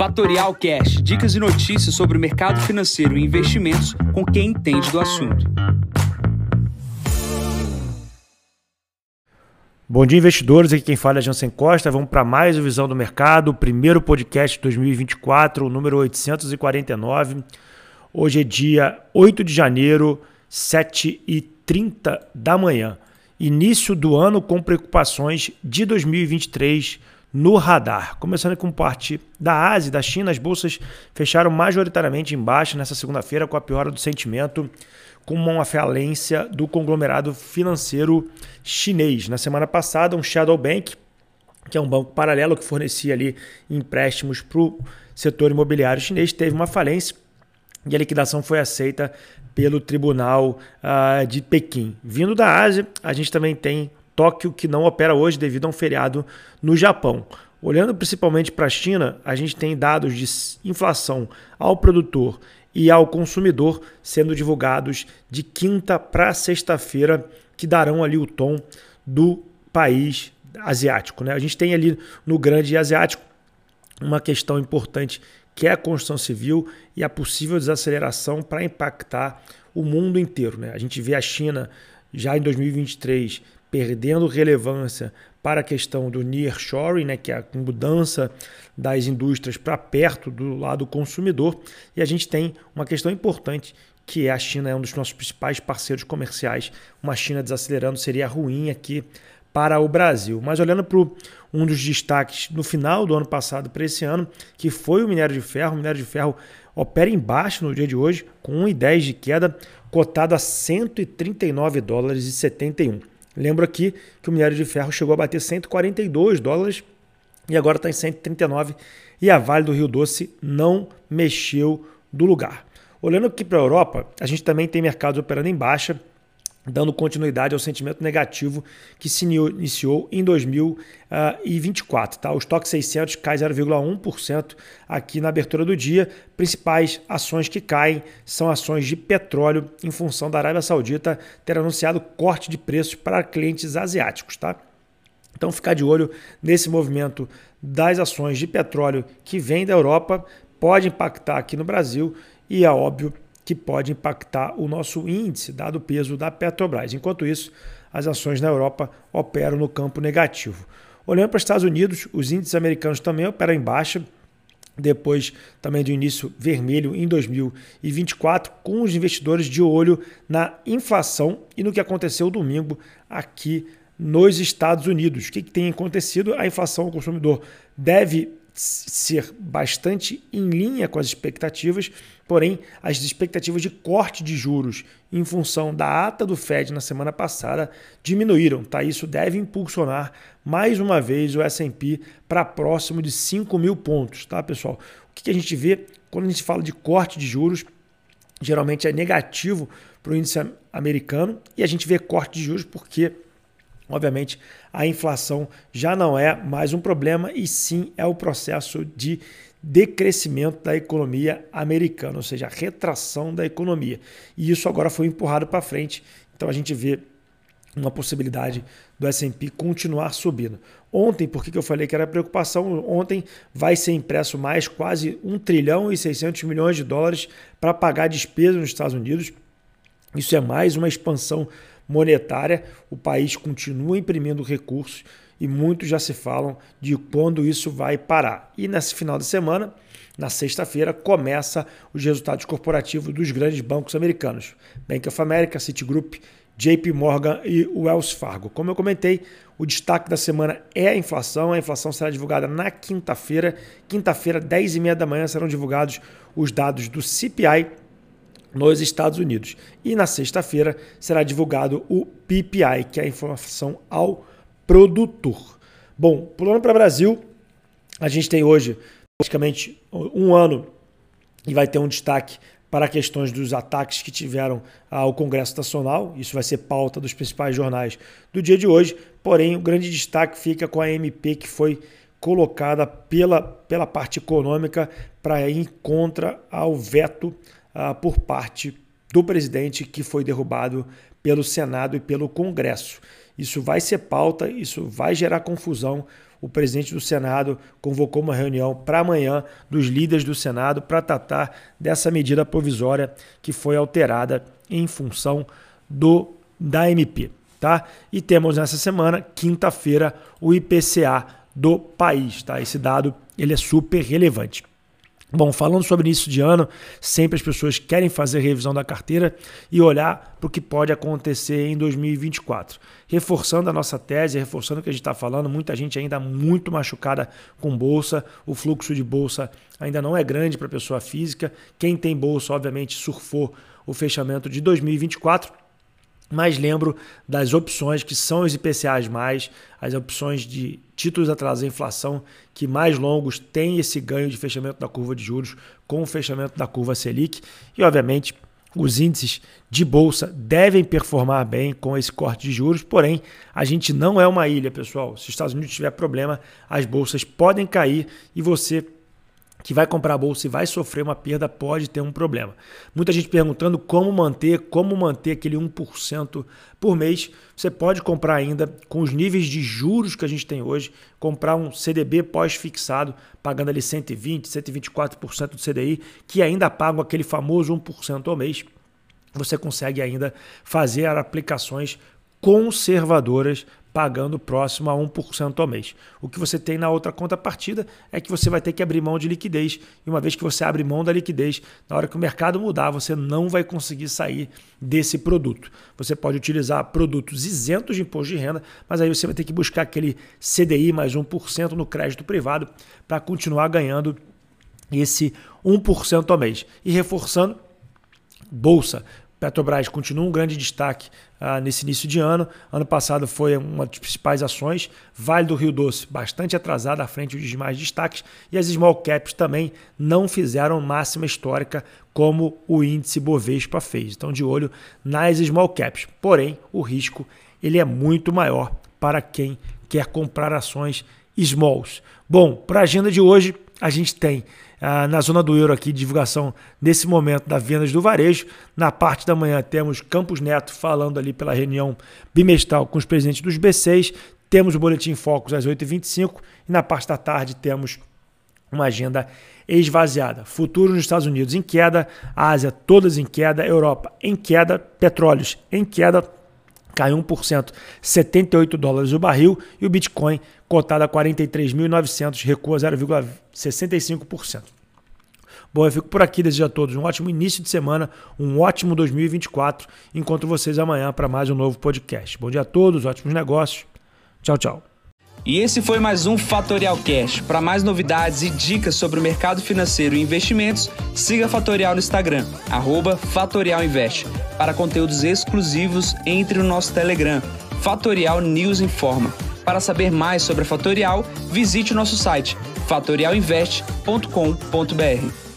Fatorial Cash, dicas e notícias sobre o mercado financeiro e investimentos com quem entende do assunto. Bom dia, investidores. Aqui quem fala é Jansen Costa. Vamos para mais o Visão do Mercado, primeiro podcast de 2024, número 849. Hoje é dia 8 de janeiro, 7h30 da manhã. Início do ano com preocupações de 2023 no radar. Começando com parte da Ásia e da China, as bolsas fecharam majoritariamente em baixa nessa segunda-feira com a piora do sentimento, com uma falência do conglomerado financeiro chinês. Na semana passada, um Shadow Bank, que é um banco paralelo que fornecia ali empréstimos para o setor imobiliário chinês, teve uma falência e a liquidação foi aceita pelo Tribunal uh, de Pequim. Vindo da Ásia, a gente também tem Tóquio, que não opera hoje devido a um feriado no Japão. Olhando principalmente para a China, a gente tem dados de inflação ao produtor e ao consumidor sendo divulgados de quinta para sexta-feira, que darão ali o tom do país asiático. Né? A gente tem ali no grande asiático uma questão importante que é a construção civil e a possível desaceleração para impactar o mundo inteiro. Né? A gente vê a China já em 2023 perdendo relevância para a questão do nearshoring, né, que é a mudança das indústrias para perto do lado consumidor, e a gente tem uma questão importante que é a China é um dos nossos principais parceiros comerciais. Uma China desacelerando seria ruim aqui para o Brasil. Mas olhando para um dos destaques no final do ano passado para esse ano, que foi o minério de ferro, o minério de ferro opera embaixo no dia de hoje, com 1,10 de queda, cotado a 139 dólares e 71. Lembro aqui que o minério de ferro chegou a bater 142 dólares e agora está em 139 e a Vale do Rio Doce não mexeu do lugar. Olhando aqui para a Europa, a gente também tem mercados operando em baixa, dando continuidade ao sentimento negativo que se iniciou em 2024. Tá? O estoque 600 cai 0,1% aqui na abertura do dia. Principais ações que caem são ações de petróleo, em função da Arábia Saudita ter anunciado corte de preços para clientes asiáticos. Tá? Então, ficar de olho nesse movimento das ações de petróleo que vem da Europa pode impactar aqui no Brasil e é óbvio que pode impactar o nosso índice, dado o peso da Petrobras. Enquanto isso, as ações na Europa operam no campo negativo. Olhando para os Estados Unidos, os índices americanos também operam em baixa, depois também do início vermelho em 2024, com os investidores de olho na inflação e no que aconteceu domingo aqui nos Estados Unidos. O que, que tem acontecido? A inflação ao consumidor deve ser bastante em linha com as expectativas, porém, as expectativas de corte de juros em função da ata do Fed na semana passada diminuíram. Tá? Isso deve impulsionar mais uma vez o SP para próximo de 5 mil pontos. Tá, pessoal? O que a gente vê quando a gente fala de corte de juros? Geralmente é negativo para o índice americano e a gente vê corte de juros porque Obviamente, a inflação já não é mais um problema e sim é o processo de decrescimento da economia americana, ou seja, a retração da economia. E isso agora foi empurrado para frente. Então a gente vê uma possibilidade do S&P continuar subindo. Ontem, por que eu falei que era preocupação? Ontem vai ser impresso mais quase 1 trilhão e 600 milhões de dólares para pagar despesas nos Estados Unidos. Isso é mais uma expansão monetária, o país continua imprimindo recursos e muitos já se falam de quando isso vai parar. E nesse final de semana, na sexta-feira, começa os resultados corporativos dos grandes bancos americanos: Bank of America, Citigroup, JP Morgan e Wells Fargo. Como eu comentei, o destaque da semana é a inflação. A inflação será divulgada na quinta-feira. Quinta-feira, 10h30 da manhã, serão divulgados os dados do CPI nos Estados Unidos. E na sexta-feira será divulgado o PPI, que é a informação ao produtor. Bom, pulando para o Brasil, a gente tem hoje praticamente um ano e vai ter um destaque para questões dos ataques que tiveram ao Congresso Nacional. Isso vai ser pauta dos principais jornais do dia de hoje. Porém, o grande destaque fica com a MP que foi colocada pela, pela parte econômica para ir contra ao veto uh, por parte do presidente que foi derrubado pelo Senado e pelo Congresso. Isso vai ser pauta, isso vai gerar confusão. o presidente do Senado convocou uma reunião para amanhã dos líderes do Senado para tratar dessa medida provisória que foi alterada em função do da MP, tá? E temos nessa semana, quinta-feira, o IPCA do país, tá? Esse dado ele é super relevante. Bom, falando sobre início de ano, sempre as pessoas querem fazer revisão da carteira e olhar para o que pode acontecer em 2024. Reforçando a nossa tese, reforçando o que a gente está falando, muita gente ainda muito machucada com bolsa, o fluxo de bolsa ainda não é grande para a pessoa física. Quem tem bolsa, obviamente, surfou o fechamento de 2024 mas lembro das opções que são os IPCAs mais, as opções de títulos atrasados à inflação, que mais longos têm esse ganho de fechamento da curva de juros com o fechamento da curva Selic. E, obviamente, os índices de bolsa devem performar bem com esse corte de juros, porém, a gente não é uma ilha, pessoal. Se os Estados Unidos tiver problema, as bolsas podem cair e você que vai comprar a bolsa e vai sofrer uma perda pode ter um problema. Muita gente perguntando como manter, como manter aquele 1% por mês. Você pode comprar ainda com os níveis de juros que a gente tem hoje, comprar um CDB pós-fixado, pagando ali 120, 124% do CDI, que ainda pagam aquele famoso 1% ao mês. Você consegue ainda fazer aplicações conservadoras pagando próximo a 1% ao mês. O que você tem na outra contrapartida é que você vai ter que abrir mão de liquidez. E uma vez que você abre mão da liquidez, na hora que o mercado mudar, você não vai conseguir sair desse produto. Você pode utilizar produtos isentos de imposto de renda, mas aí você vai ter que buscar aquele CDI mais 1% no crédito privado para continuar ganhando esse 1% ao mês. E reforçando, bolsa. Petrobras continua um grande destaque ah, nesse início de ano. Ano passado foi uma das principais ações. Vale do Rio Doce, bastante atrasada à frente dos demais destaques. E as small caps também não fizeram máxima histórica como o índice Bovespa fez. Então, de olho nas small caps. Porém, o risco ele é muito maior para quem quer comprar ações smalls. Bom, para a agenda de hoje, a gente tem ah, na zona do euro aqui, divulgação nesse momento da vendas do varejo. Na parte da manhã temos Campos Neto falando ali pela reunião bimestral com os presidentes dos B6. Temos o Boletim Focus às 8h25 e na parte da tarde temos uma agenda esvaziada. Futuro nos Estados Unidos em queda, Ásia todas em queda, Europa em queda, petróleos em queda, caiu 1%, 78 dólares o barril e o Bitcoin cotado a 43.900, recua 0,65%. Bom, eu fico por aqui, desejo a todos um ótimo início de semana, um ótimo 2024. Encontro vocês amanhã para mais um novo podcast. Bom dia a todos, ótimos negócios. Tchau, tchau. E esse foi mais um Fatorial Cash. Para mais novidades e dicas sobre o mercado financeiro e investimentos, siga Fatorial no Instagram, @fatorialinvest. Para conteúdos exclusivos, entre no nosso Telegram, Fatorial News Informa. Para saber mais sobre a Fatorial, visite o nosso site fatorialinvest.com.br.